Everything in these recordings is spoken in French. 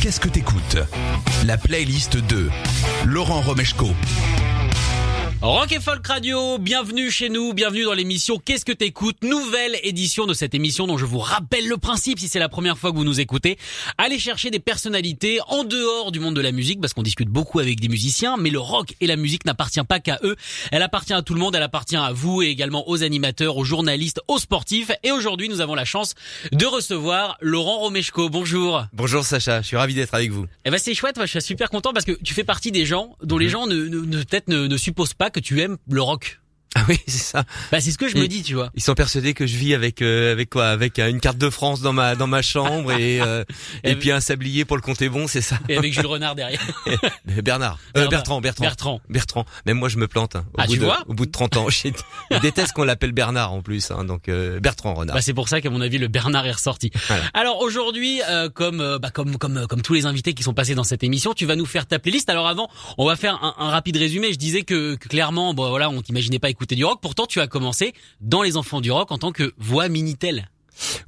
Qu'est-ce que t'écoutes? La playlist de Laurent Romeshko. Rock et Folk Radio, bienvenue chez nous, bienvenue dans l'émission Qu'est-ce que t'écoutes? Nouvelle édition de cette émission dont je vous rappelle le principe si c'est la première fois que vous nous écoutez. Allez chercher des personnalités en dehors du monde de la musique parce qu'on discute beaucoup avec des musiciens, mais le rock et la musique n'appartient pas qu'à eux. Elle appartient à tout le monde, elle appartient à vous et également aux animateurs, aux journalistes, aux sportifs. Et aujourd'hui, nous avons la chance de recevoir Laurent Romeshko. Bonjour. Bonjour Sacha, je suis ravi d'être avec vous. Eh ben c'est chouette, moi je suis super content parce que tu fais partie des gens dont les gens ne, ne- ne- peut-être ne, ne supposent pas que tu aimes le rock. Ah oui, c'est ça. Bah c'est ce que je me dis, tu vois. Ils sont persuadés que je vis avec euh, avec quoi Avec euh, une carte de France dans ma dans ma chambre et euh, Et et puis un sablier pour le compter bon, c'est ça. Et avec Jules Renard derrière. Bernard, Euh, Bernard. Bertrand, Bertrand, Bertrand. Bertrand. Même moi je me plante. hein, au Ah, bout tu de, vois Au bout de 30 ans, je déteste qu'on l'appelle Bernard en plus. Hein, donc euh, Bertrand Renard. Bah c'est pour ça qu'à mon avis le Bernard est ressorti. Voilà. Alors aujourd'hui, euh, comme bah, comme comme comme tous les invités qui sont passés dans cette émission, tu vas nous faire ta playlist. Alors avant, on va faire un, un rapide résumé. Je disais que, que clairement, bon voilà, on t'imaginait pas écouter du rock. Pourtant, tu as commencé dans les enfants du rock en tant que voix minitel.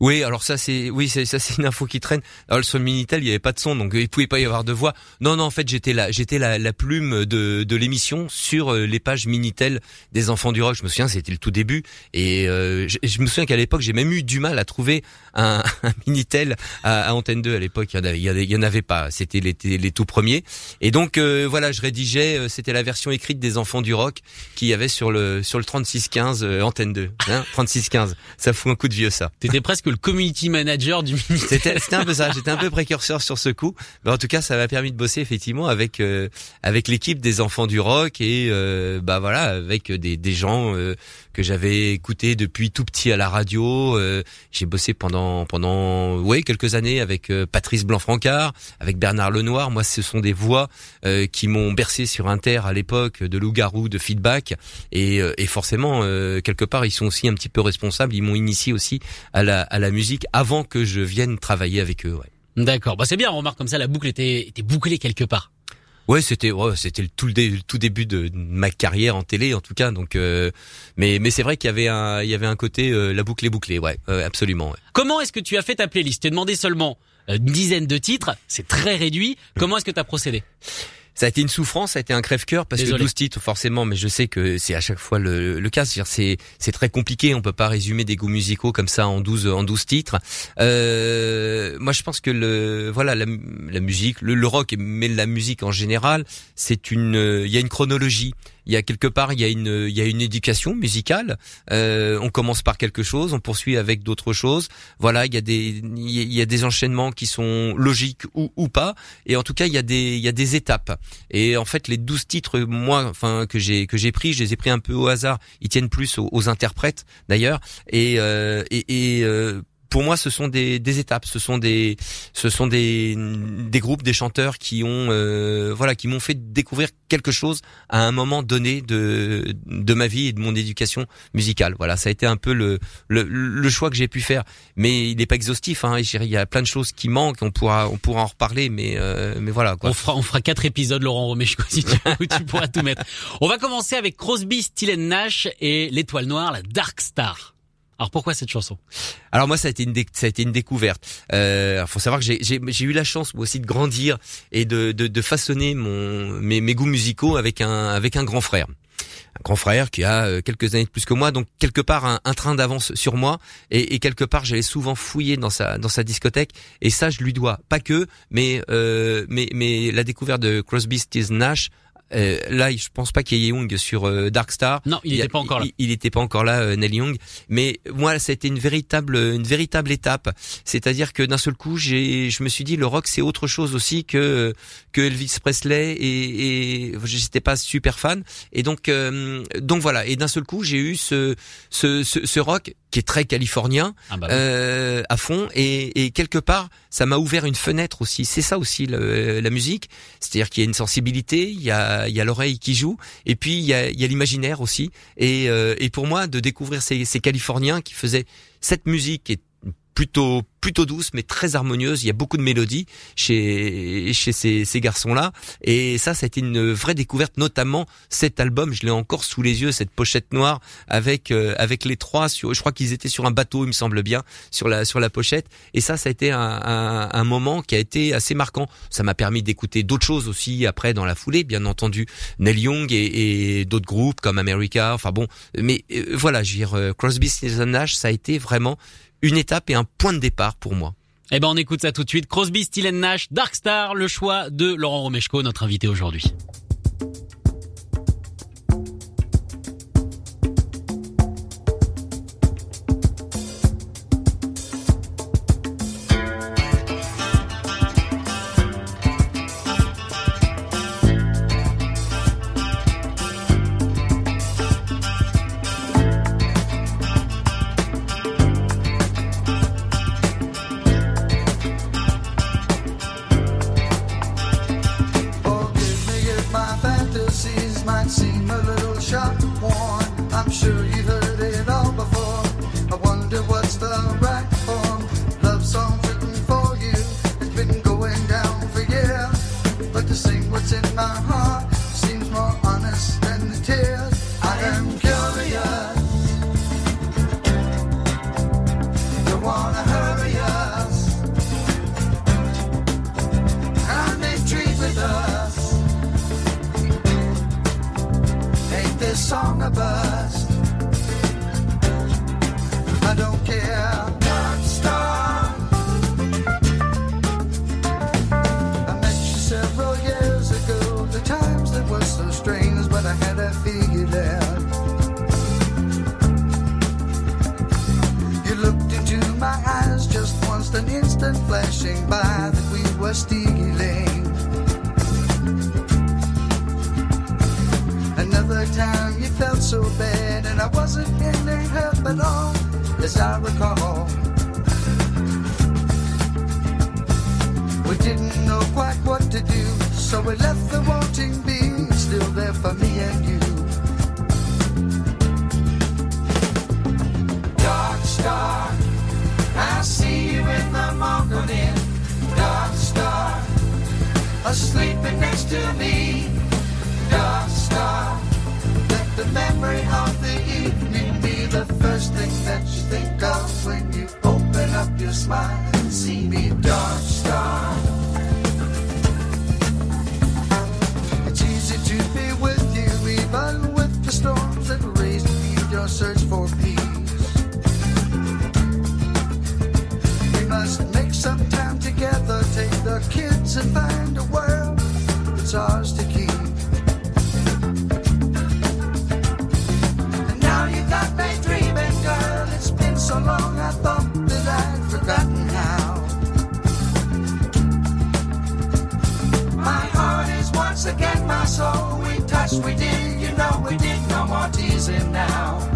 Oui, alors ça c'est oui, ça c'est une info qui traîne. Alors sur le minitel, il y avait pas de son, donc il pouvait pas y avoir de voix. Non, non, en fait j'étais la j'étais la, plume de de l'émission sur euh, les pages minitel des enfants du rock. Je me souviens, c'était le tout début, et euh, je, me souviens qu'à l'époque j'ai même eu du mal à trouver un, minitel à, à Antenne 2 à l'époque. Il y en avait, pas. C'était les, les tout premiers. Et donc euh, voilà, je rédigeais. euh, C'était la version écrite des enfants du rock qu'il y avait sur le sur le 3615 euh, Antenne 2. Hein, 3615. Ça fout un coup de vieux ça. Presque le community manager du. C'était c'était un peu ça. J'étais un peu précurseur sur ce coup, mais en tout cas, ça m'a permis de bosser effectivement avec euh, avec l'équipe des enfants du rock et euh, bah voilà avec des des gens euh, que j'avais écoutés depuis tout petit à la radio. Euh, J'ai bossé pendant pendant ouais quelques années avec euh, Patrice Blanc-Francard, avec Bernard Lenoir. Moi, ce sont des voix euh, qui m'ont bercé sur Inter à l'époque de Loup-garou, de Feedback et, euh, et forcément euh, quelque part ils sont aussi un petit peu responsables. Ils m'ont initié aussi à la à la musique avant que je vienne travailler avec eux. Ouais, D'accord. Bah c'est bien. On remarque comme ça la boucle était était bouclée quelque part. Ouais c'était ouais, c'était le tout le, tout début de ma carrière en télé en tout cas. Donc euh, mais mais c'est vrai qu'il y avait un il y avait un côté euh, la boucle est bouclée. Ouais, absolument. Ouais. Comment est-ce que tu as fait ta playlist? T'es demandé seulement euh, une dizaine de titres. C'est très réduit. Comment est-ce que tu as procédé? Ça a été une souffrance, ça a été un crève-cœur parce Désolé. que 12 titres forcément, mais je sais que c'est à chaque fois le, le cas. C'est c'est très compliqué. On peut pas résumer des goûts musicaux comme ça en 12 en 12 titres. Euh, moi, je pense que le voilà la, la musique, le, le rock, mais la musique en général, c'est une euh, il y a une chronologie. Il y a quelque part il y a une il y a une éducation musicale. Euh, on commence par quelque chose, on poursuit avec d'autres choses. Voilà, il y a des il y a- des enchaînements qui sont logiques ou ou pas. Et en tout cas, il y a des il y a des étapes. Et en fait, les 12 titres, moi, enfin que j'ai que j'ai pris, je les ai pris un peu au hasard. Ils tiennent plus aux, interprètes d'ailleurs. Et euh, et, euh, pour moi, ce sont des, des étapes, ce sont des, ce sont des, des groupes, des chanteurs qui ont, euh, voilà, qui m'ont fait découvrir quelque chose à un moment donné de, de ma vie et de mon éducation musicale. Voilà, ça a été un peu le, le, le choix que j'ai pu faire. Mais il n'est pas exhaustif. Hein, il y a plein de choses qui manquent. On pourra, on pourra en reparler. Mais, euh, mais voilà. Quoi. On fera, on fera quatre épisodes, Laurent Romeshko, si tu où tu pourras tout mettre. On va commencer avec Crosby, Still Nash et l'étoile noire, la Dark Star. Alors pourquoi cette chanson? Alors moi ça a été une ça a été une découverte. Euh, faut savoir que j'ai eu la chance moi aussi de grandir et de de, de façonner mon mes, mes goûts musicaux avec un avec un grand frère. Un grand frère qui a euh, quelques années de plus que moi, donc quelque part un, un train d'avance sur moi et, et quelque part j'allais souvent fouiller dans sa dans sa discothèque et ça je lui dois pas que mais euh, mais mais la découverte de Crosby, Stills, Nash euh, là, je pense pas qu'il y ait Young sur euh, Dark Star. Non, il n'était pas encore là. Il, il était pas encore là, euh, Neil Young. Mais moi, ça a été une véritable, une véritable étape. C'est-à-dire que d'un seul coup, j'ai, je me suis dit, le rock, c'est autre chose aussi que que Elvis Presley et, et j'étais pas super fan. Et donc, euh, donc voilà. Et d'un seul coup, j'ai eu ce, ce, ce, ce rock qui est très californien Ah bah euh, à fond. Et, et quelque part ça m'a ouvert une fenêtre aussi. C'est ça aussi le- la musique. C'est-à-dire qu'il y a une sensibilité il y a il y a l'oreille qui joue. Et puis il y a, il y a l'imaginaire aussi. Et, euh, et pour moi de découvrir ces, ces californiens qui faisaient cette musique qui est plutôt plutôt douce mais très harmonieuse. Il y a beaucoup de mélodies chez chez ces, ces garçons là et ça été une vraie découverte notamment cet album. Je l'ai encore sous les yeux cette pochette noire avec euh, avec les trois sur je crois qu'ils étaient sur un bateau il me semble bien sur la sur la pochette. Et ça ça a été un, un, un moment qui a été assez marquant. Ça m'a permis d'écouter d'autres choses aussi après dans la foulée bien entendu. Neil Young et, et d'autres groupes comme America. Enfin bon mais euh, voilà je veux dire euh, Crosby Stills Nash ça a été vraiment une étape et un point de départ pour moi Eh ben on écoute ça tout de suite. Crosby, Still Nash, Dark Star, le choix de Laurent Romeshko, notre invité aujourd'hui. Didn't know quite what to do, so we left the wanting being still there for me and you. Dark star, I see you in the morning. Dark star, asleeping next to me. Dark star, let the memory of the evening be the first thing that you think of when you open up your smile see me. Dark star. It's easy to be with you, even with the storms that raise feed your search for peace. We must make some time together, take the kids and find a world that's ours to soul. We touched, we did, you know we did. No more teasing now.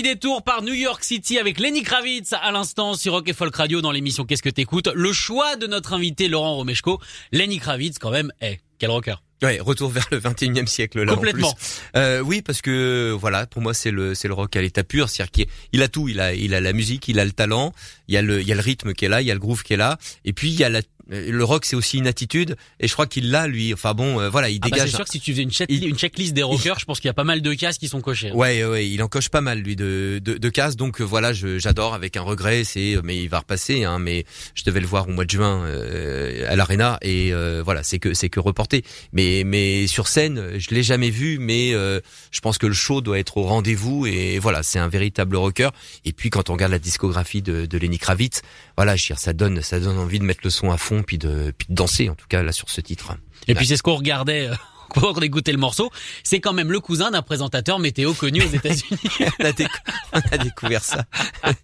Petit détour par New York City avec Lenny Kravitz à l'instant sur Rock et Folk Radio dans l'émission Qu'est-ce que t'écoutes? Le choix de notre invité Laurent Romeshko, Lenny Kravitz quand même est quel rocker. Ouais, retour vers le 21e siècle là. en Complètement. plus. Euh, oui, parce que voilà, pour moi c'est le c'est le rock à l'état pur, c'est-à-dire qu'il il a tout, il a il a la musique, il a le talent, il y a le il y a le rythme qui est là, il y a le groove qui est là, et puis il y a la le rock c'est aussi une attitude et je crois qu'il l'a lui. Enfin bon, euh, voilà, il Ah bah, dégage. c'est sûr que si tu faisais une, check- Il- une checklist des rockers, je pense qu'il y a pas mal de cases qui sont cochées. Ouais, ouais, il en coche pas mal lui de de, de cases. Donc euh, voilà, j'adore avec un regret. C'est mais il va repasser. Hein, mais je devais le voir au mois de juin euh, à l'arena et euh, voilà, c'est que c'est que reporté. Mais mais sur scène, je l'ai jamais vu. Mais euh, je pense que le show doit être au rendez-vous et voilà, c'est un véritable rocker. Et puis quand on regarde la discographie de, de Lenny Kravitz, voilà, je veux dire, ça donne ça donne envie de mettre le son à fond puis de puis de danser en tout cas là sur ce titre. Et puis c'est ce qu'on regardait on écoutait le morceau. C'est quand même le cousin d'un présentateur météo connu aux États-Unis. on, a décou- on a découvert ça.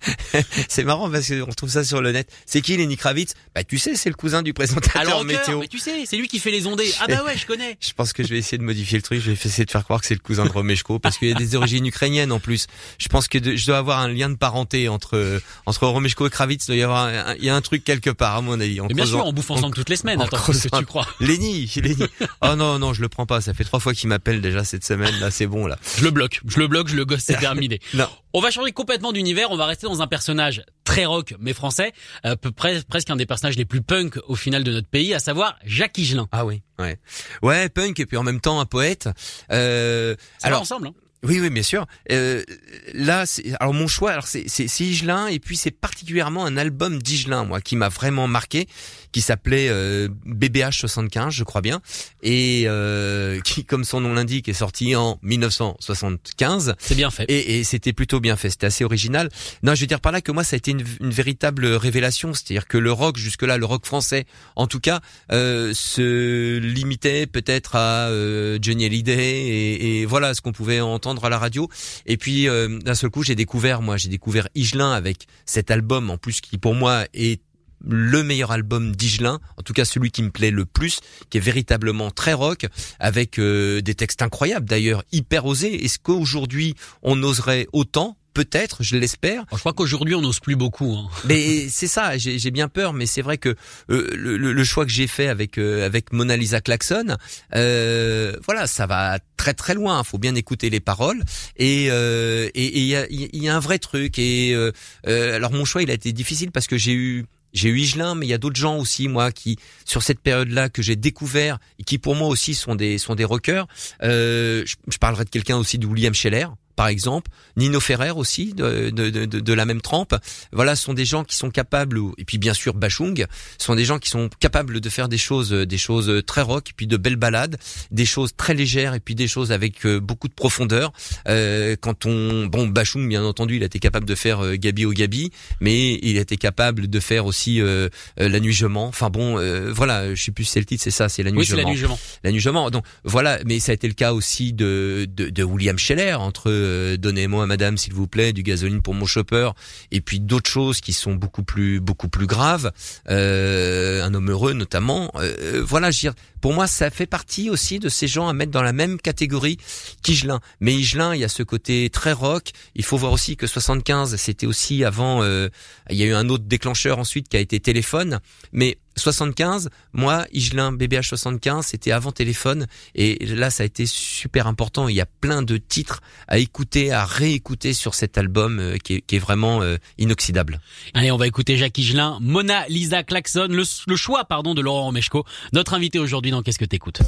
c'est marrant parce qu'on trouve ça sur le net. C'est qui Lenny Kravitz? Bah tu sais, c'est le cousin du présentateur Alors météo. mais tu sais, c'est lui qui fait les ondées. Ah bah ouais, je connais. Je pense que je vais essayer de modifier le truc. Je vais essayer de faire croire que c'est le cousin de Romeshko parce qu'il y a des origines ukrainiennes en plus. Je pense que de- je dois avoir un lien de parenté entre entre Romeshko et Kravitz. Il doit y avoir un, il y a un truc quelque part à mon avis. En Mais bien creusant- sûr, on bouffe ensemble toutes les semaines. en Attends, qu'est-ce que tu crois? Lenny, Lenny. Oh non non, je le pas. Ça fait trois fois qu'il m'appelle déjà cette semaine. Là, c'est bon là. Je le bloque, je le bloque, je le gosse, c'est terminé. Non. On va changer complètement d'univers, on va rester dans un personnage très rock mais français, à peu près presque un des personnages les plus punk au final de notre pays, à savoir Jacques Higelin. Ah oui, ouais, ouais, punk et puis en même temps un poète. Euh, Ça va alors ensemble. Hein oui, oui, bien sûr. Euh, là, alors mon choix, alors c'est Higelin et puis c'est particulièrement un album d'Higelin, moi, qui m'a vraiment marqué, qui s'appelait euh, BBH 75, je crois bien, et euh, qui, comme son nom l'indique, est sorti en 1975. c'est bien fait. Et, et c'était plutôt bien fait, c'était assez original. Non, je veux dire par là que moi, ça a été une, une véritable révélation, c'est-à-dire que le rock, jusque-là, le rock français, en tout cas, euh, se limitait peut-être à euh, Johnny Hallyday et, et voilà ce qu'on pouvait entendre à la radio. Et puis, euh, d'un seul coup, j'ai découvert, moi, j'ai découvert Higelin avec cet album, en plus, qui pour moi est le meilleur album d'Higelin, en tout cas celui qui me plaît le plus, qui est véritablement très rock, avec euh, des textes incroyables d'ailleurs, hyper osés. Est-ce qu'aujourd'hui on oserait autant? Peut-être, je l'espère. Je crois qu'aujourd'hui on n'ose plus beaucoup. hein. Mais c'est ça, j'ai bien peur, mais c'est vrai que euh, le, le- choix que j'ai fait avec euh, avec Mona Lisa Klaxon, euh, voilà, ça va très très loin. Faut bien écouter les paroles et euh, et et il y a, il y a un vrai truc. Et euh, euh, alors mon choix, il a été difficile parce que j'ai eu j'ai eu Higelin, mais il y a d'autres gens aussi, moi, qui sur cette période-là que j'ai découvert et qui pour moi aussi sont des sont des rockers. Euh, je, je parlerai de quelqu'un aussi de William Scheller, par exemple, Nino Ferrer aussi, de, de, de, de la même trempe. Voilà, ce sont des gens qui sont capables, et puis bien sûr Bachung, ce sont des gens qui sont capables de faire des choses, des choses très rock, et puis de belles balades, des choses très légères, et puis des choses avec euh, beaucoup de profondeur. Euh, quand on, bon, Bachung, bien entendu, il a été capable de faire euh, Gabi au Gabi, mais il a été capable de faire aussi euh, euh, La Nuit Je mens. Enfin bon, euh, voilà, je sais plus si c'est le titre, c'est ça, c'est La Nuit Oui, je mens. la nuit je mens. Donc voilà, mais ça a été le cas aussi de de, de William Scheller entre euh, Donnez-moi Madame s'il vous plaît du gasoline pour mon chopper et puis d'autres choses qui sont beaucoup plus beaucoup plus graves. Euh, un homme heureux notamment. Euh, voilà, je pour moi ça fait partie aussi de ces gens à mettre dans la même catégorie qu'Higelin. Mais Higelin, il y a ce côté très rock. Il faut voir aussi que 75, c'était aussi avant. il y a eu un autre déclencheur ensuite qui a été téléphone, mais 75, moi, Higelin, BBH 75, c'était avant téléphone. Et là, ça a été super important. Il y a plein de titres à écouter, à réécouter sur cet album euh, qui, est, vraiment euh, inoxydable. Allez, on va écouter Jacques Higelin, Mona Lisa Klaxon, le, le choix pardon de Laurent Romeshko, notre invité aujourd'hui dans Qu'est-ce que t'écoutes?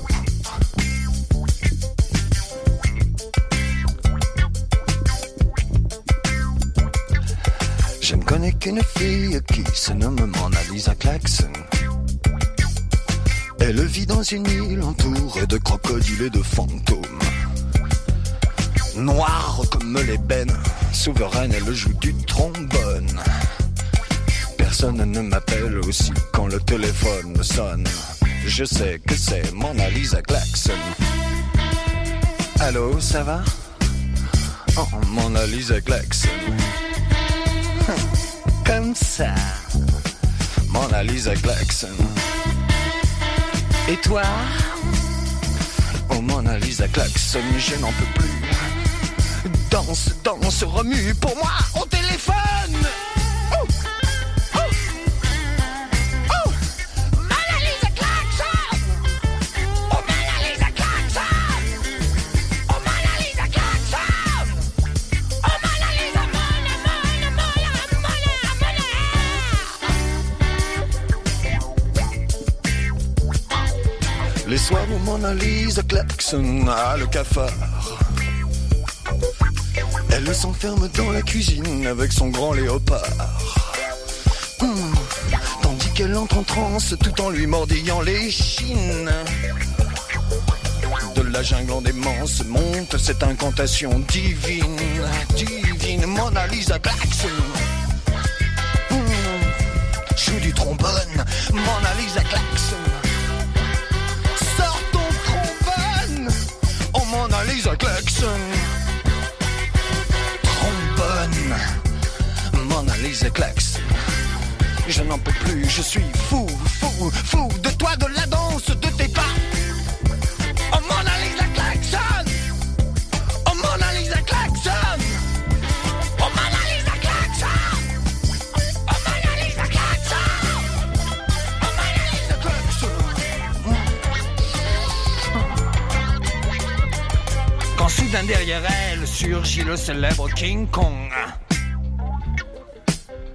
Je ne connais qu'une fille qui se nomme Mona Lisa Klaxon. Elle vit dans une île entourée de crocodiles et de fantômes. Noire comme l'ébène, souveraine, elle joue du trombone. Personne ne m'appelle aussi quand le téléphone sonne. Je sais que c'est Mona Lisa Klaxon. Allô, ça va? Oh, Mona Lisa Klaxon. Comme ça. Mona Lisa Klaxon. Et toi? Oh Mona Lisa Klaxon, je n'en peux plus. Danse, danse, remue pour moi au téléphone. Soirs où Mona Lisa klaxonne à le cafard. Elle s'enferme dans la cuisine avec son grand léopard. Hum, Tandis qu'elle entre en transe tout en lui mordillant les chines. De la jungle en démence monte cette incantation divine, divine, Mona Lisa klaxon. Joue du trombone, Mona Lisa klaxon. Klaxon. Trombone, Mona klaxon. Je n'en peux plus, je suis fou, fou, fou de toi, de la danse, de tes pas. Oh Mona soudain derrière elle surgit le célèbre King Kong.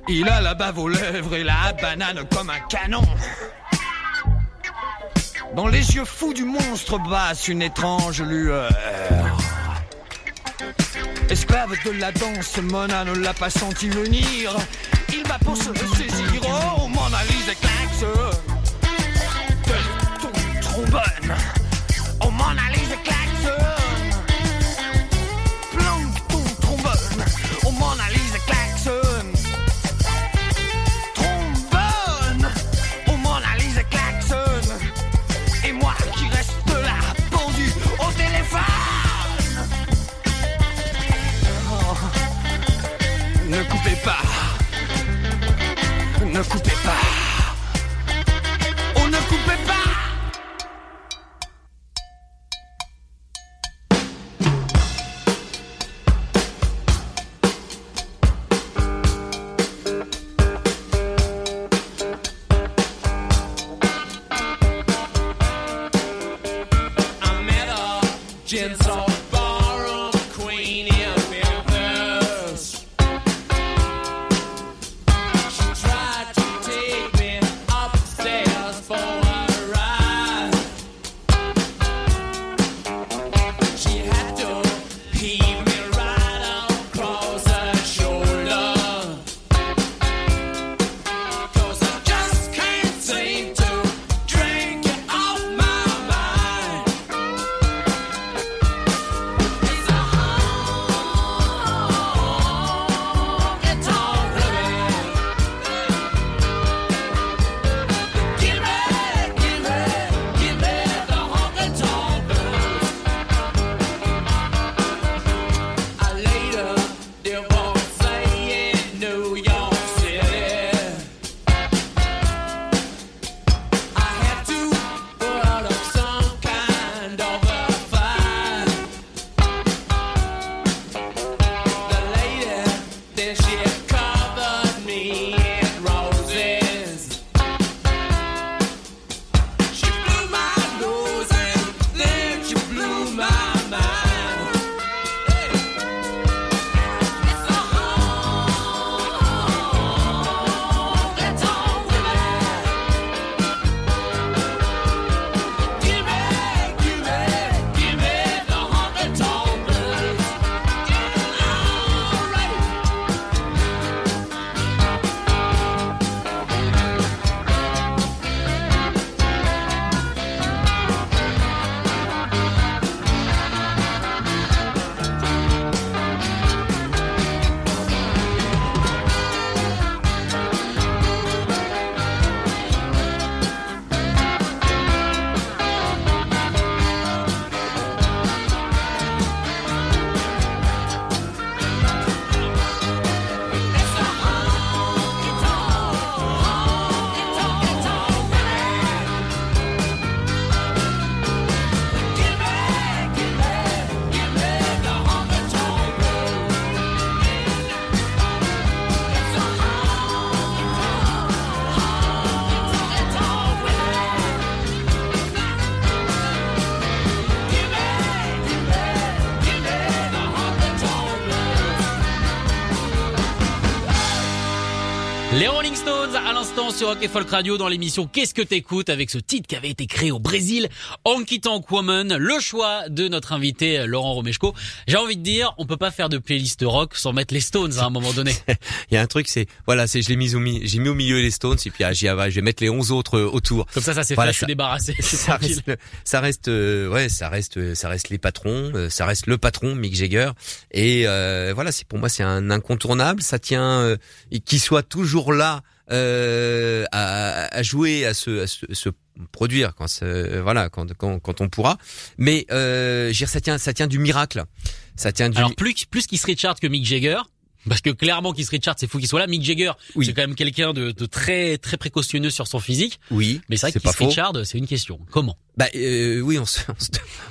Il a la bave aux lèvres et la banane comme un canon. Dans les yeux fous du monstre basse une étrange lueur. Esclave de la danse, Mona ne l'a pas senti venir. Il va pour se ressaisir. Oh, Mona Lisa klaxon. De ton. A sur Rock et Folk Radio dans l'émission Qu'est-ce que t'écoutes avec ce titre qui avait été créé au Brésil, Honky Tonk Woman, le choix de notre invité euh, Laurent Romeshko. J'ai envie de dire, on peut pas faire de playlist rock sans mettre les Stones à un moment donné. Il y a un truc, c'est voilà, c'est je l'ai mis au mi- j'ai mis au milieu les Stones et puis ah, j'y je vais mettre les 11 autres euh, autour. Comme ça, ça c'est Voilà, fait, je suis ça- débarrassé. C'est ça reste, ça reste, euh, ouais, ça reste, ça reste les patrons, euh, ça reste le patron Mick Jagger. Et euh, voilà, c'est pour moi c'est un incontournable. Ça tient, euh, qu'il soit toujours là euh, à, à jouer, à se, à se, se produire quand, voilà, quand, quand, quand on pourra. Mais euh, dire, ça tient, ça tient du miracle. Ça tient du. Alors plus plus Keith Richards que Mick Jagger. Parce que clairement, Keith Richards, c'est fou qu'il soit là. Mick Jagger, Oui. c'est quand même quelqu'un de, de très très précautionneux sur son physique. oui, Mais c'est vrai que Keith. Richards, c'est une question. Comment? Bah euh, oui, on se, on se,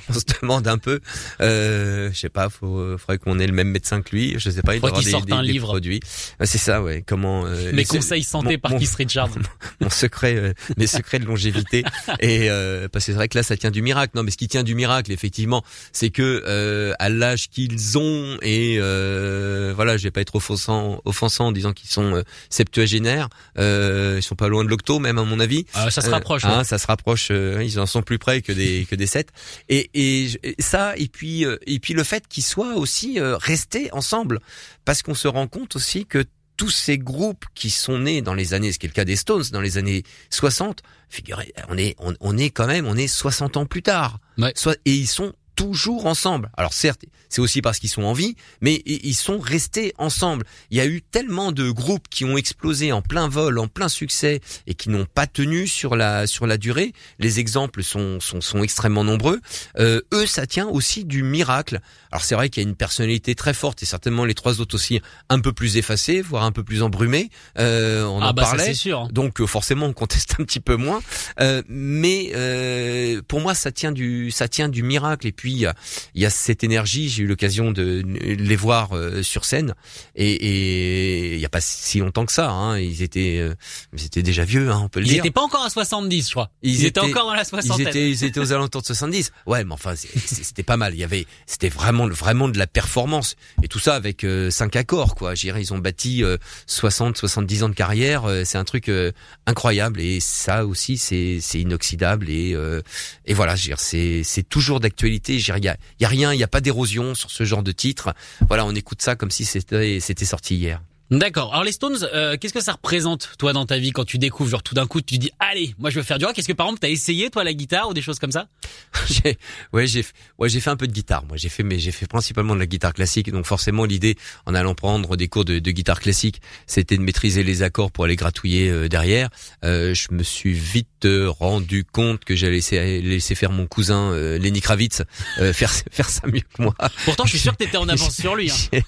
on se demande un peu. Euh, je sais pas, faut, faudrait qu'on ait le même médecin que lui. Je sais pas, il doit avoir qu'il des, sorte des- un des livre. produits. Euh, C'est ça, ouais. Comment euh, Mes conseils santé mon- par mon- Keith Richards. mon secret, euh, mes secrets de longévité. Et euh, parce que c'est vrai que là, ça tient du miracle. Non, mais ce qui tient du miracle, effectivement, c'est que euh, à l'âge qu'ils ont et euh, voilà, je vais pas être offensant, offensant en disant qu'ils sont euh, septuagénaires. Euh, ils sont pas loin de l'octo, même à mon avis. Euh, ça se rapproche. hein, ouais. ça se rapproche. euh, ils en sont plus près que des que des sept. Et, et ça, et puis euh, et puis le fait qu'ils soient aussi euh, restés ensemble, parce qu'on se rend compte aussi que tous ces groupes qui sont nés dans les années, ce qui est le cas des Stones, dans les années 60, figurez, on est on, on est quand même on est 60 ans plus tard. Ouais. Soit et ils sont toujours ensemble. Alors certes, c'est aussi parce qu'ils sont en vie, mais ils sont restés ensemble. Il y a eu tellement de groupes qui ont explosé en plein vol, en plein succès, et qui n'ont pas tenu sur la sur la durée. Les exemples sont sont, sont extrêmement nombreux. Euh, eux, ça tient aussi du miracle. Alors c'est vrai qu'il y a une personnalité très forte, et certainement les trois autres aussi un peu plus effacés, voire un peu plus embrumés. Euh, on ah en bah ça parlait. c'est sûr. Donc euh, forcément on conteste un petit peu moins, Euh, mais euh, pour moi ça tient du ça tient du miracle et puis il y a, y a cette énergie. J'ai eu l'occasion de les voir euh, sur scène et, et il y a pas si longtemps que ça. Hein, ils étaient euh, ils étaient déjà vieux, hein, on peut le Ils dire. étaient pas encore à 70, je crois. Ils, Ils étaient, étaient- encore dans la Ils soixantaine. étaient, ils étaient aux alentours de 70. Ouais, mais enfin, c'était pas mal. Il y avait, c'était vraiment, vraiment de la performance. Et tout ça avec euh, cinq accords, quoi. Je dirais, ils ont bâti euh, 60, 70 ans de carrière. euh, c'est un truc euh, incroyable. Et ça aussi, c'est, c'est inoxydable. Et, euh, et voilà, je c'est, c'est toujours d'actualité. Il y a, y a rien, il y a pas d'érosion sur ce genre de titre. Voilà, on écoute ça comme si c'était, c'était sorti hier. D'accord. Alors les Stones, euh, qu'est-ce que ça représente toi dans ta vie quand tu découvres genre tout d'un coup tu dis allez, moi je veux faire du rock. Est-ce que par exemple t'as essayé toi la guitare ou des choses comme ça? J'ai, ouais, j'ai, ouais, j'ai fait un peu de guitare. Moi, j'ai fait, mais j'ai fait principalement de la guitare classique. Donc, forcément, l'idée, en allant prendre des cours de, de guitare classique, c'était de maîtriser les accords pour aller gratouiller euh, derrière. Euh, je me suis vite euh, rendu compte que j'allais laisser, laisser faire mon cousin euh, Lenny Kravitz euh, faire faire ça mieux que moi. Pourtant je suis sûr que t'étais en avance sur lui. Hein.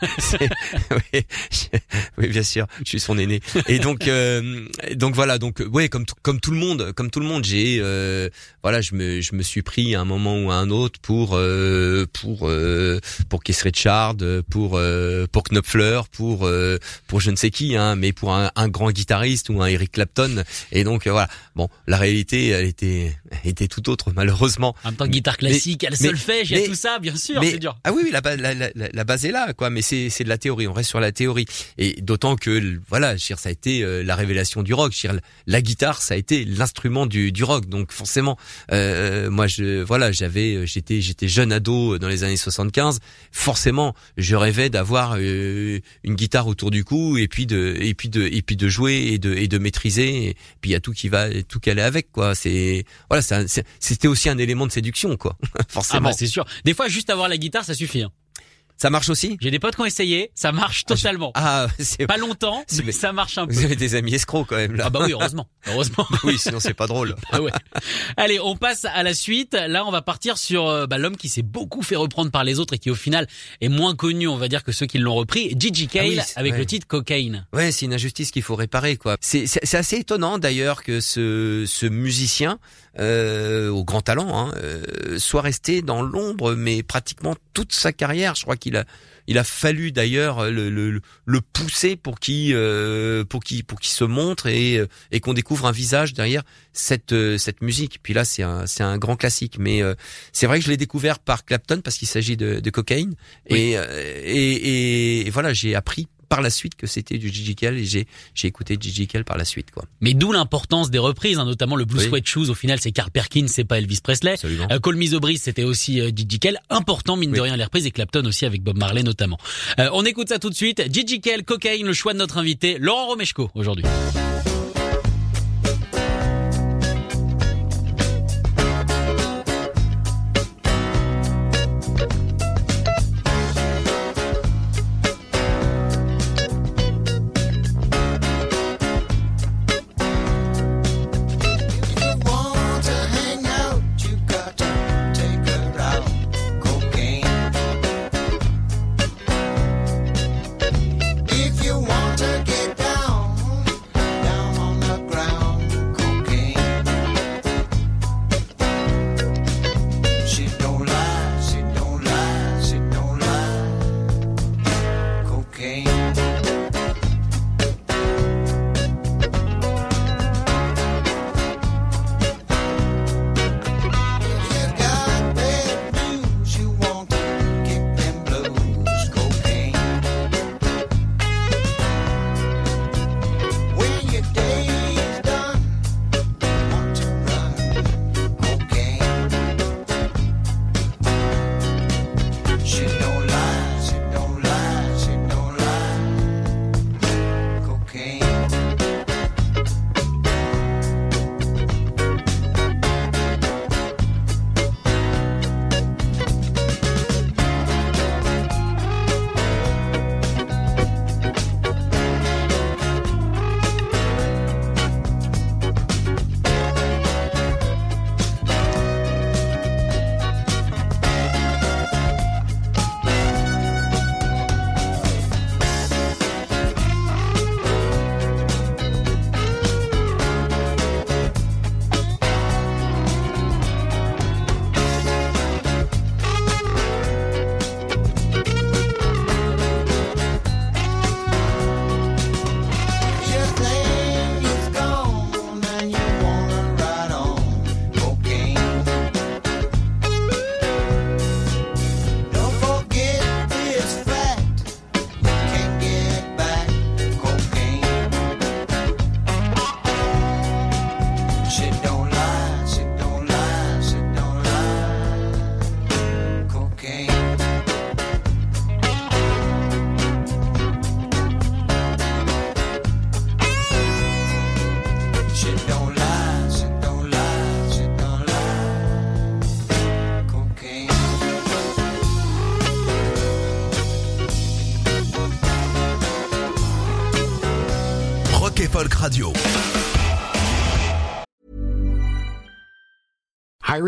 oui, bien sûr, je suis son aîné. Et donc, euh, donc voilà, donc ouais, comme tout- comme tout le monde, comme tout le monde, j'ai euh, voilà, je me je me suis pris à un moment ou à un autre pour euh, pour euh, pour Keith Richard, pour euh, pour Knopfler, pour euh, pour je ne sais qui, hein, mais pour un, un grand guitariste ou un Eric Clapton. Et donc euh, voilà, bon, la réalité, elle était elle était tout autre malheureusement. En même temps guitare classique, elle mais- solfège, il y a tout ça, bien sûr, mais- c'est dur. Ah oui, la, la, la- la base est là, quoi. Mais c'est c'est de la théorie. On reste sur la théorie. Et d'autant que voilà, dire, ça a été euh, la révélation du rock. Dire, la guitare, ça a été l'instrument du, du rock. Donc forcément, euh, moi, je voilà, j'avais, j'étais j'étais jeune ado dans les années 75. Forcément, je rêvais d'avoir euh, une guitare autour du cou et puis de et puis de et puis de jouer et de et de maîtriser. Et puis il y a tout qui va, tout qui allait avec, quoi. C'est voilà, c'était aussi un élément de séduction, quoi. Ah forcément. bah c'est sûr. Des fois juste avoir la guitare ça suffit. hein. Ça marche aussi? J'ai des potes qui ont essayé, ça marche totalement. Ah, c'est Pas longtemps, mais ça marche un peu. Vous avez des amis escrocs quand même là. Ah bah oui, heureusement. Heureusement. oui, sinon c'est pas drôle. Ah ouais. Allez, on passe à la suite. Là, on va partir sur euh, bah, l'homme qui s'est beaucoup fait reprendre par les autres et qui au final est moins connu, on va dire, que ceux qui l'ont repris, Gigi Cale, Ah oui, avec ouais. le titre Cocaine. Ouais, c'est une injustice qu'il faut réparer quoi. C'est assez étonnant d'ailleurs que ce ce musicien euh, au grand talent hein, euh, soit resté dans l'ombre mais pratiquement toute sa carrière. Je crois qu'il a il a fallu d'ailleurs le, le, le pousser pour qu'il euh, pour qu'il pour qu'il se montre et euh, et qu'on découvre un visage derrière cette euh, cette musique. Puis là c'est un c'est un grand classique mais euh, c'est vrai que je l'ai découvert par Clapton parce qu'il s'agit de, de cocaïne Oui. et, euh, et et et voilà j'ai appris par la suite que c'était du Gigi Kell et j'ai j'ai écouté Gigi Kell par la suite quoi. Mais d'où l'importance des reprises, hein, notamment le Blue Oui. Sweat Shoes. Au final, c'est Carl Perkins, c'est pas Elvis Presley. Euh, Call Me the Breeze, c'était aussi euh, Gigi Kell. Important, mine de rien, les reprises. Et Clapton aussi avec Bob Marley notamment. Euh, on écoute ça tout de suite. Gigi Kell, Cocaine, le choix de notre invité, Laurent Romeshko, aujourd'hui.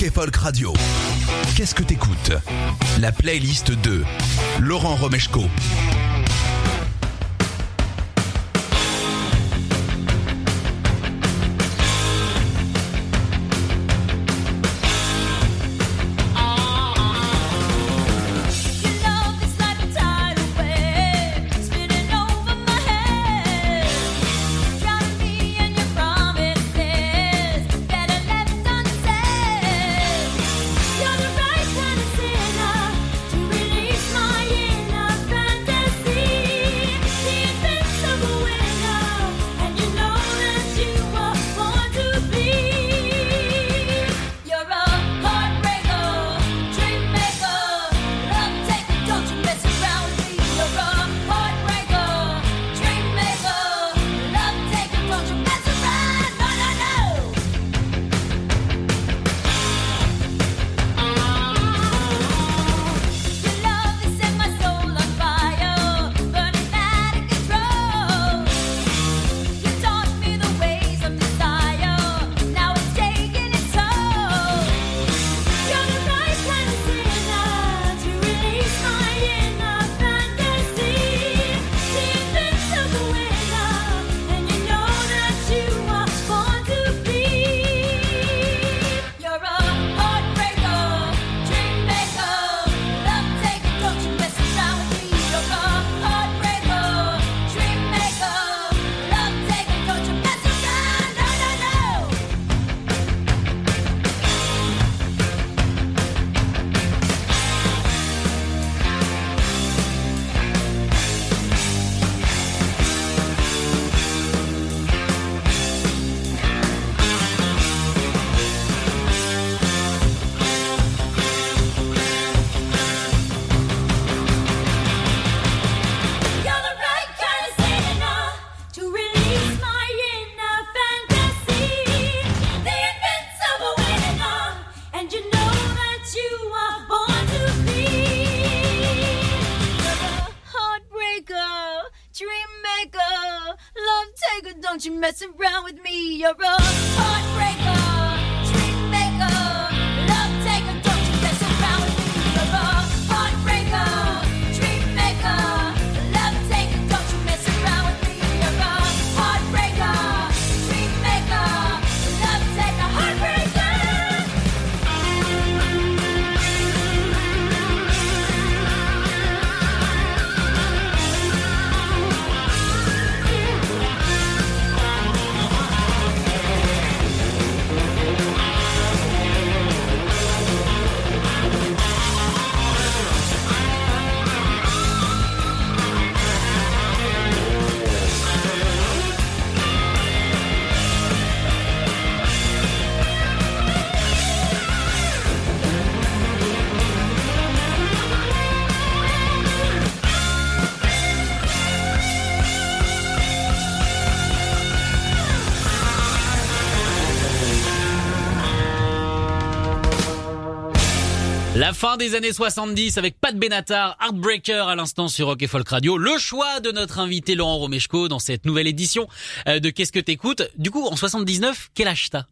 Rock Folk Radio. Qu'est-ce que t'écoutes? La playlist de Laurent Romeshko. Fin des années 70 avec Pat Benatar, Heartbreaker à l'instant sur Rock et Folk Radio. Le choix de notre invité Laurent Romeshko dans cette nouvelle édition euh, de Qu'est-ce que t'écoutes? Du coup, en 79, quel âge t'as?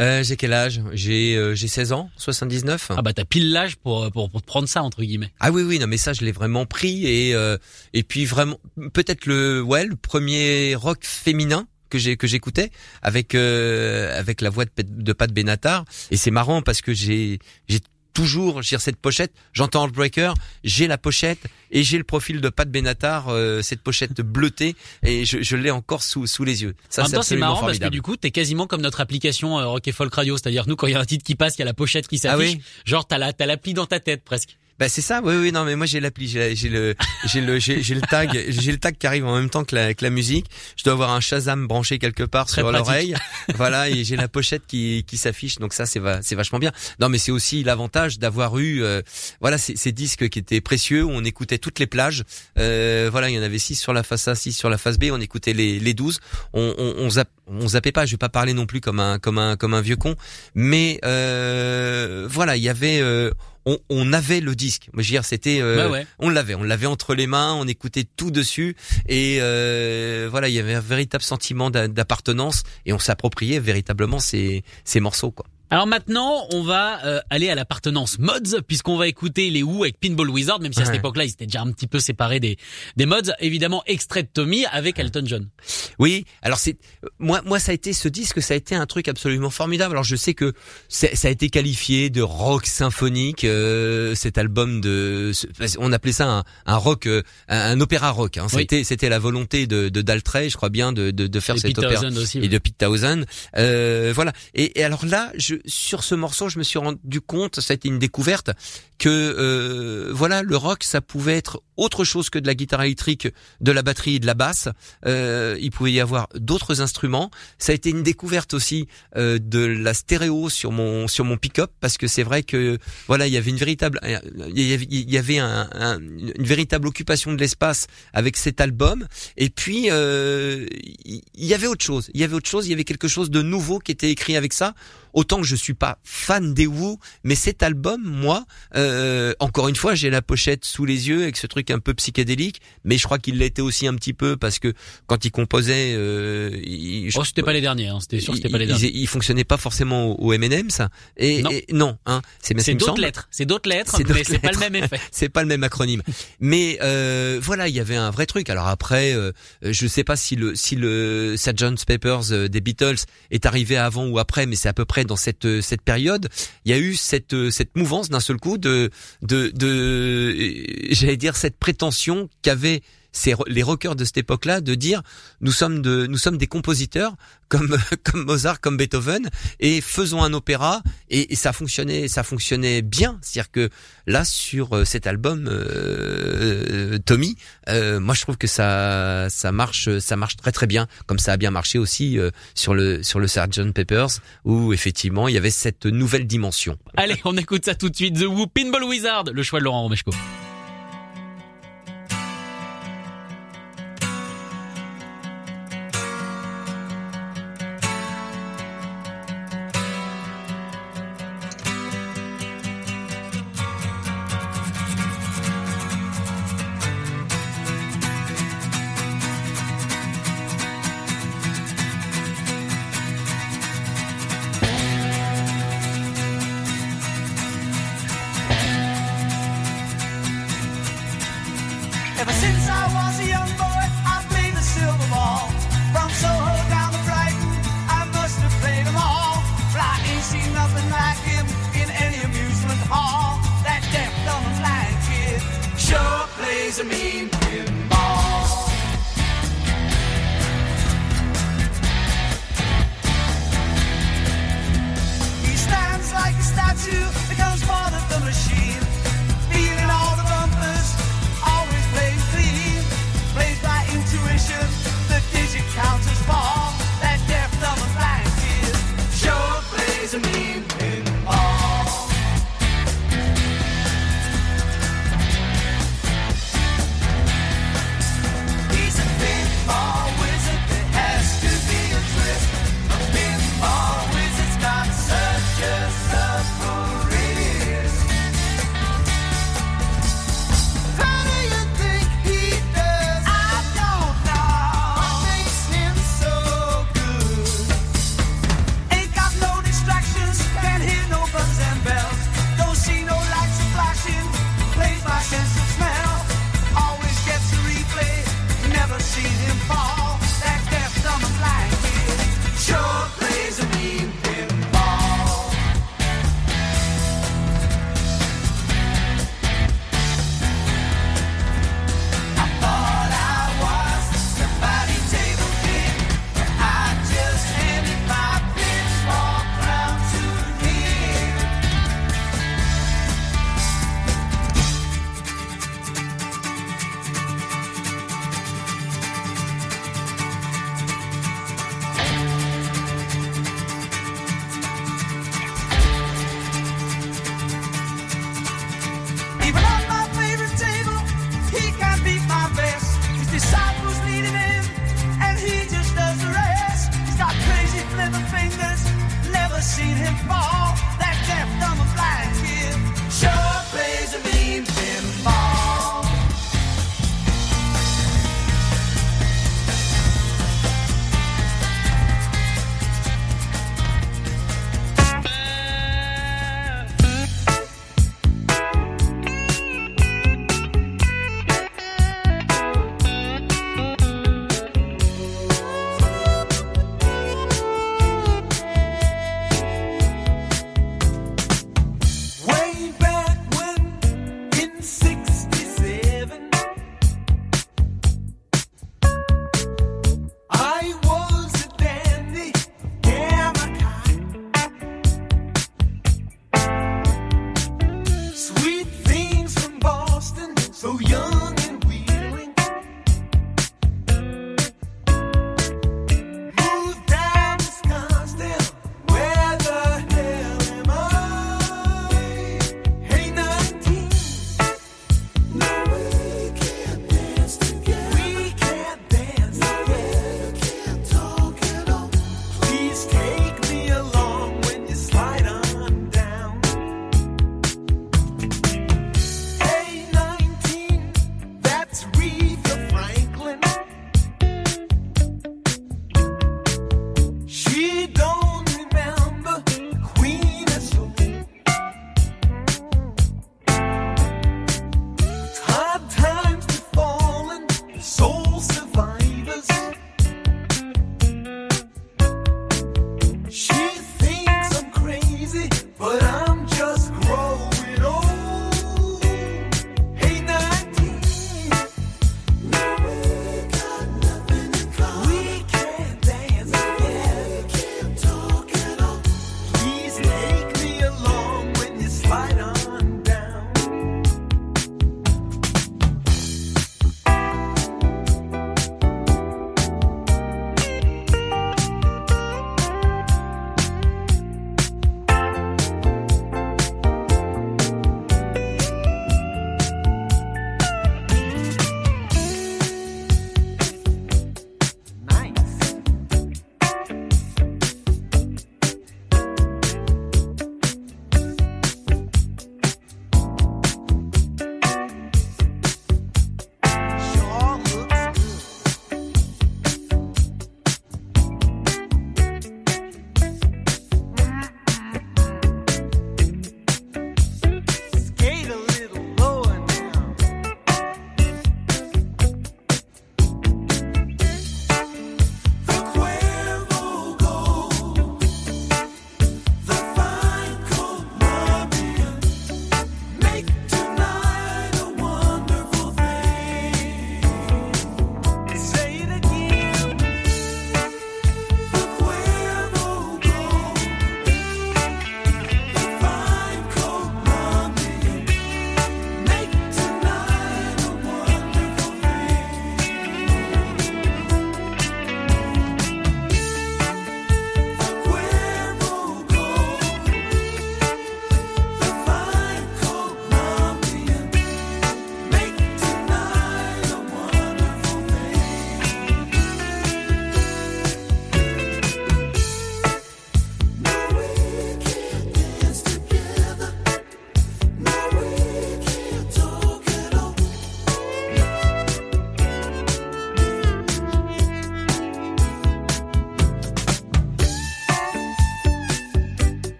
Euh, j'ai quel âge? J'ai euh, j'ai 16 ans, 79. Ah bah t'as pile l'âge pour, pour, pour te prendre ça entre guillemets. Ah oui oui non mais ça je l'ai vraiment pris et euh, et puis vraiment peut-être le ouais le premier rock féminin que j'ai que j'écoutais avec euh, avec la voix de, Pat- de Pat Benatar et c'est marrant parce que j'ai j'ai toujours dire, cette pochette. J'entends Heartbreaker j'ai la pochette et j'ai le profil de Pat Benatar euh, cette pochette bleutée et je, je l'ai encore sous sous les yeux. Ça en même temps, c'est marrant parce que du coup, t'es quasiment comme notre application euh, Rock et Folk Radio, c'est-à-dire nous quand il y a un titre qui passe, il y a la pochette qui s'affiche. Ah oui. Genre t'as la t'as l'appli dans ta tête presque. Bah c'est ça, oui oui non mais moi j'ai l'appli, j'ai le j'ai le j'ai le tag, j'ai le tag qui arrive en même temps que la que la musique. Je dois avoir un Shazam branché quelque part Très sur l'oreille. voilà et j'ai la pochette qui qui s'affiche donc ça c'est va c'est vachement bien. Non mais c'est aussi l'avantage d'avoir eu euh, voilà ces, ces disques qui étaient précieux où on écoutait toutes les plages. Euh, voilà, il y en avait six sur la face A, six sur la face B, on écoutait les les 12. On on on, zapp- on zappait pas, je vais pas parler non plus comme un comme un comme un vieux con, mais euh, voilà, il y avait euh, on, on avait le disque. Moi, je veux dire, c'était, euh, Bah ouais. on l'avait, on l'avait entre les mains, on écoutait tout dessus, et euh, voilà, il y avait un véritable sentiment d'a- d'appartenance, et on s'appropriait véritablement ces, ces morceaux, quoi. Alors maintenant, on va euh, aller à l'appartenance mods, puisqu'on va écouter les Who avec Pinball Wizard, même si à cette époque-là, ils étaient déjà un petit peu séparés des, des mods. Évidemment, extrait de Tommy avec Elton John. Oui, alors c'est moi moi ça a été ce disque ça a été un truc absolument formidable. Alors je sais que ça a été qualifié de rock symphonique euh, cet album de on appelait ça un, un rock euh, un, un opéra rock hein. Oui. C'était c'était la volonté de de Daltrey, je crois bien de de, de faire Et cet Pete opéra aussi. et de Pete Townsend. Euh, voilà. Et, et alors là, je, sur ce morceau, je me suis rendu compte, ça a été une découverte, que euh, voilà, le rock, ça pouvait être autre chose que de la guitare électrique, de la batterie et de la basse. Euh, il pouvait y avoir d'autres instruments. Ça a été une découverte aussi euh, de la stéréo sur mon sur mon pick-up parce que c'est vrai que voilà, il y avait une véritable, il y avait, il y avait un- un- une véritable occupation de l'espace avec cet album. Et puis euh, il il y avait autre chose. Il y avait autre chose. Il y avait quelque chose de nouveau qui était écrit avec ça. Autant que je suis pas fan des Who, mais cet album, moi, euh, encore une fois, j'ai la pochette sous les yeux avec ce truc un peu psychédélique, mais je crois qu'il l'était aussi un petit peu parce que quand il composait, euh, il, Oh, c'était pas les derniers, hein. c'était sûr, c'était il, pas les il, derniers. il fonctionnait pas forcément au, au M&M, ça. Et Non. et- non, hein, c'est C'est il d'autres lettres, c'est d'autres lettres, C'est mais c'est pas le même effet. C'est pas le même acronyme. Mais euh, voilà, il y avait un vrai truc. Alors après, euh, je sais pas si le si le Sgt Pepper's euh, des Beatles est arrivé avant ou après, mais c'est à peu près dans cette euh, cette période. Il y a eu cette euh, cette mouvance d'un seul coup de de de j'allais dire cette prétention qu'avaient ces, les rockers de cette époque-là de dire nous sommes de nous sommes des compositeurs comme comme Mozart comme Beethoven et faisons un opéra et, et ça fonctionnait ça fonctionnait bien c'est-à-dire que là sur euh, cet album euh, Tommy euh, moi je trouve que ça ça marche ça marche très très bien comme ça a bien marché aussi euh, sur le sur le Sgt Peppers où effectivement il y avait cette nouvelle dimension Allez, on écoute ça tout de suite. The Who, Pinball Wizard, le choix de Laurent Romeshko.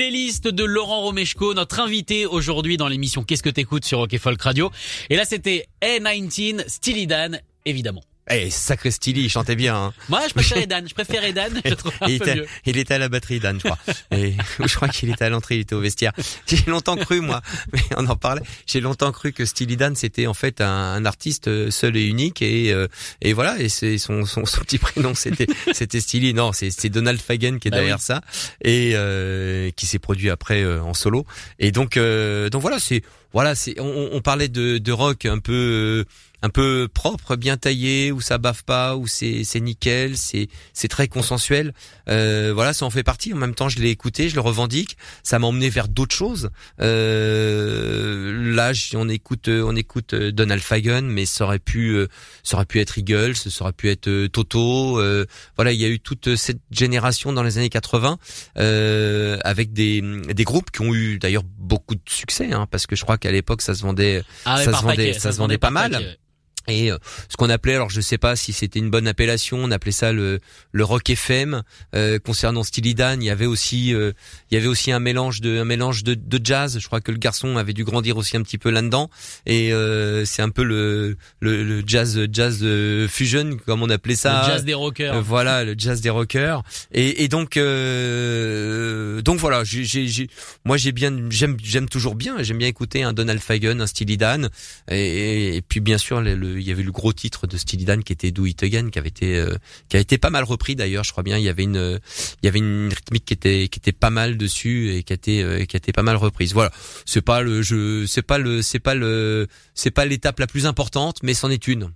Playlist de Laurent Romeshko, notre invité aujourd'hui dans l'émission Qu'est-ce que t'écoutes sur Rock Folk Radio. Et là, c'était A19, Steely Dan, évidemment. Eh, sacré Steely, il chantait bien. Hein. Moi, je préfère Dan. Je préfère Dan. Je il, était, mieux. il était à la batterie, Dan, je crois. Et, je crois qu'il était à l'entrée, il était au vestiaire. J'ai longtemps cru, moi, mais on en parlait. J'ai longtemps cru que Steely Dan c'était en fait un, un artiste euh, seul et unique, et euh, et voilà. Et c'est son, son son petit prénom, c'était c'était Steely. Non, c'est Donald Fagen qui est Bah derrière oui. ça et euh, qui s'est produit après euh, en solo. Et donc euh, donc voilà, c'est voilà, c'est on, on parlait de de rock un peu. Un peu propre, bien taillé, où ça bave pas, où c'est c'est nickel, c'est c'est très consensuel. Euh, voilà, ça en fait partie. En même temps, je l'ai écouté, je le revendique. Ça m'a emmené vers d'autres choses. Euh, là, on écoute euh, on écoute euh, Donald Fagen, mais ça aurait pu euh, ça aurait pu être Eagles, ça aurait pu être Toto. euh, voilà, il y a eu toute cette génération dans les années 80 euh, avec des des groupes qui ont eu d'ailleurs beaucoup de succès, hein, parce que je crois qu'à l'époque ça se vendait Ah ça se vendait- paquet, ça se vendait pas mal. paquet, ouais. Et euh, ce qu'on appelait, alors je sais pas si c'était une bonne appellation, on appelait ça le, le rock FM. Euh, concernant Steely Dan, il y avait aussi, euh, il y avait aussi un mélange de, un mélange de, de jazz. Je crois que le garçon avait dû grandir aussi un petit peu là-dedans. Et euh, c'est un peu le, le, le jazz, jazz euh, fusion comme on appelait ça. Le jazz des rockers. Euh, voilà, le jazz des rockers. Et, et donc, euh, donc voilà, j'ai, j'ai, j'ai- moi j'ai bien, j'aime, j'aime toujours bien, j'aime bien écouter un Donald Fagen, un Steely Dan, et, et, et puis bien sûr, le- il y avait le gros titre de Steely Dan qui était Do It Again, qui avait été, euh, qui a été pas mal repris d'ailleurs, je crois bien. Il y avait une, il y avait une rythmique qui était, qui était pas mal dessus et qui a été, euh, qui a été pas mal reprise. Voilà, c'est pas le, je, c'est pas le, c'est pas le, c'est pas l'étape la plus importante, mais c'en est une.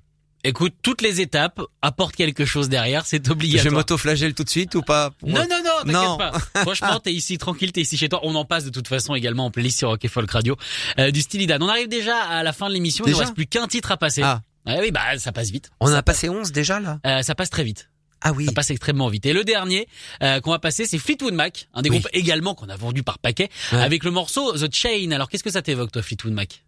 Écoute, toutes les étapes apportent quelque chose derrière, c'est Je obligatoire. m'auto-flagelle tout de suite ou pas Non, non, non, Non. pas. Franchement, t'es ici tranquille, t'es ici chez toi. On en passe de toute façon également en playlist sur Rock Folk Radio euh, du Steely Dan. On arrive déjà à la fin de l'émission. Il ne reste plus qu'un titre à passer. Ah. Ouais, oui, bah ça passe vite. On en Ça a passé 11 déjà là? Euh, ça passe très vite. Ah oui. Ça passe extrêmement vite. Et le dernier euh, qu'on va passer, c'est Fleetwood Mac, un des Oui. groupes également qu'on a vendu par paquet, Ouais. avec le morceau The Chain. Alors qu'est-ce que ça t'évoque toi, Fleetwood Mac?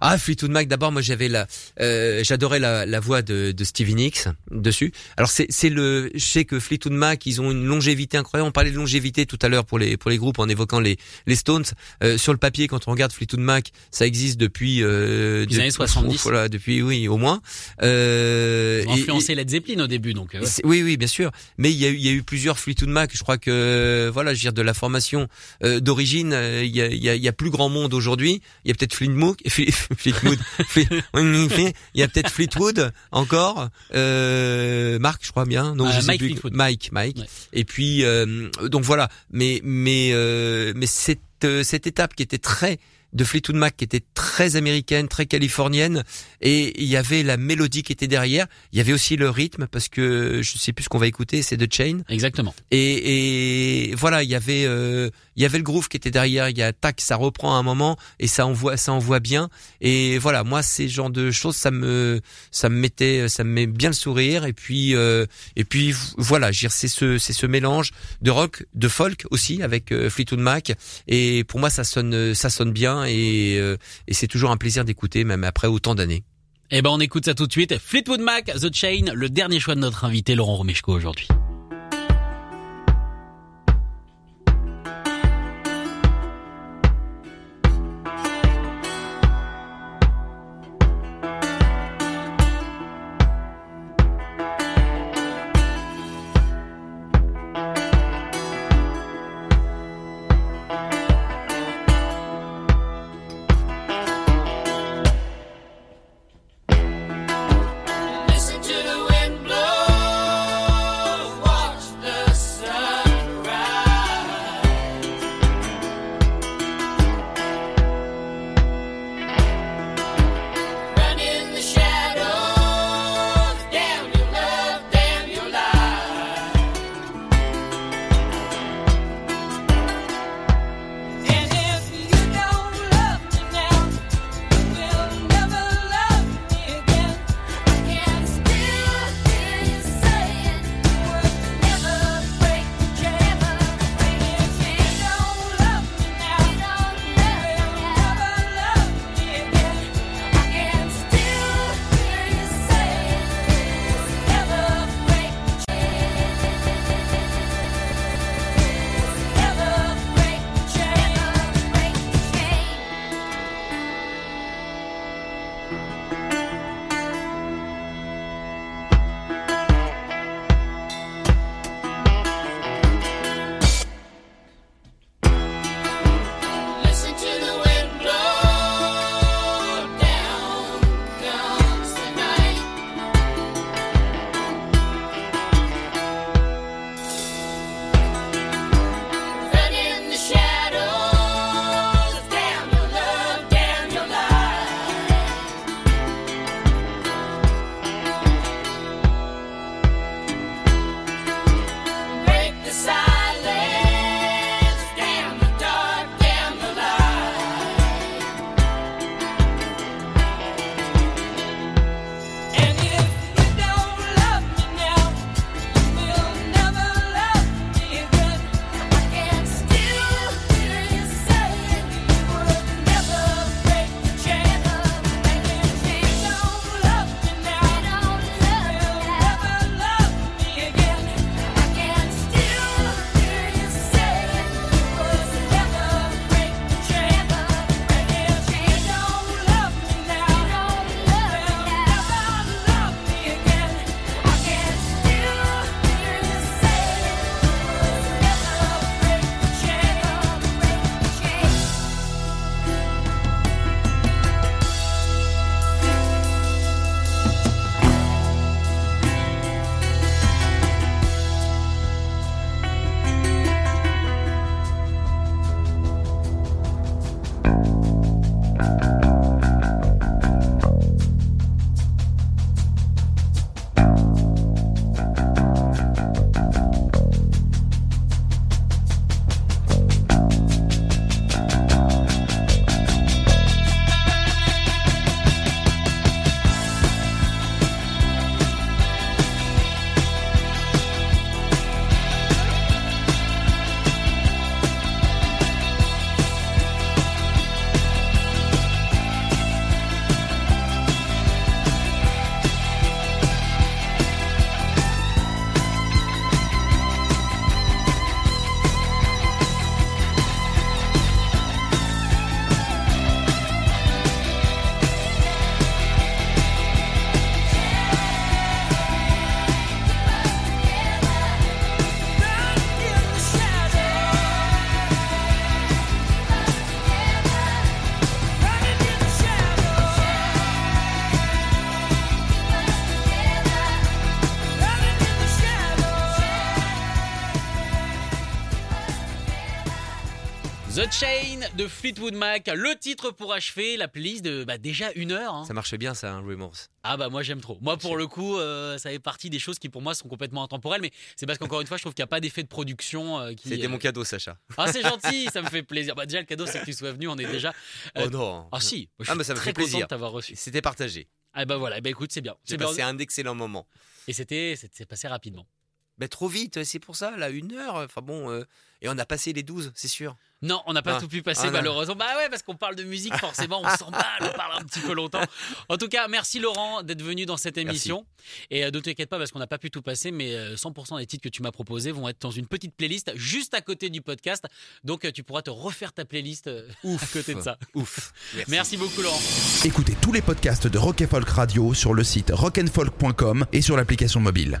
Ah Fleetwood Mac d'abord moi j'avais la euh, j'adorais la, la voix de, de Stevie Nicks dessus. Alors c'est c'est le je sais que Fleetwood Mac ils ont une longévité incroyable. On parlait de longévité tout à l'heure pour les pour les groupes en évoquant les les Stones Euh, sur le papier quand on regarde Fleetwood Mac, ça existe depuis euh, Les années depuis- 70. Voilà, depuis oui, au moins. Euh, Ils ont et- influencé Led Zeppelin au début, donc. euh, ouais. Oui, oui, bien sûr. Mais il y a eu, il y a eu plusieurs Fleetwood Mac. Je crois que, voilà, je veux dire, de la formation euh, d'origine, euh, il y, a, il y, a, il y a plus grand monde aujourd'hui. Il y a peut-être Fleetwood, Fle- Fleetwood, Fle- il y a peut-être Fleetwood encore. Euh, Marc, je crois bien. Non, Euh, je sais Mike plus. Fleetwood. Mike, Mike. Ouais. Et puis, euh, donc voilà. Mais, mais, euh, mais cette, euh, cette étape qui était très de Fleetwood Mac qui était très américaine, très californienne, et il y avait la mélodie qui était derrière. Il y avait aussi le rythme parce que je sais plus ce qu'on va écouter, c'est The Chain. Exactement. Et, et voilà, il y avait, euh, il y avait le groove qui était derrière. Il y a tac, ça reprend à un moment et ça envoie, ça envoie bien. Et voilà, moi ces genres de choses, ça me, ça me mettait, ça me met bien le sourire. Et puis, euh, et puis voilà, c'est ce, c'est ce mélange de rock, de folk aussi avec euh, Fleetwood Mac. Et pour moi, ça sonne, ça sonne bien et, euh, et c'est toujours un plaisir d'écouter, même après autant d'années. Eh ben on écoute ça tout de suite. Fleetwood Mac, The Chain, le dernier choix de notre invité Laurent Romeshko aujourd'hui. De Fleetwood Mac, le titre pour achever la playlist de bah, déjà une heure. hein. Ça marche bien ça, hein, Remorse. Ah bah moi j'aime trop. Moi pour le coup, euh, ça fait partie des choses qui pour moi sont complètement intemporelles, mais c'est parce qu'encore une fois je trouve qu'il n'y a pas d'effet de production euh, qui. C'était euh, mon cadeau, Sacha. Ah c'est gentil, ça me fait plaisir. Bah déjà le cadeau c'est que tu sois venu, on est déjà. euh, oh non. Ah si, moi, je Ah, suis mais ça me très fait plaisir. de t'avoir reçu. C'était partagé. Ah bah voilà, bah écoute c'est bien. C'est bien. passé un excellent moment. Et c'était c'est passé rapidement. Mais trop vite, c'est pour ça, là, une heure. Enfin bon, euh, et on a passé les 12, c'est sûr. Non, on n'a pas Ah. tout pu passer Ah, malheureusement. Bah ouais, parce qu'on parle de musique, forcément, on s'emballe, on parle un petit peu longtemps. En tout cas, merci Laurent d'être venu dans cette émission. Et euh, ne t'inquiète pas parce qu'on n'a pas pu tout passer, mais euh, 100% des titres que tu m'as proposés vont être dans une petite playlist juste à côté du podcast. Donc euh, tu pourras te refaire ta playlist euh, à côté de ça. Ouf. Merci beaucoup Laurent. Écoutez tous les podcasts de Rock and Folk Radio sur le site rockandfolk.com et sur l'application mobile.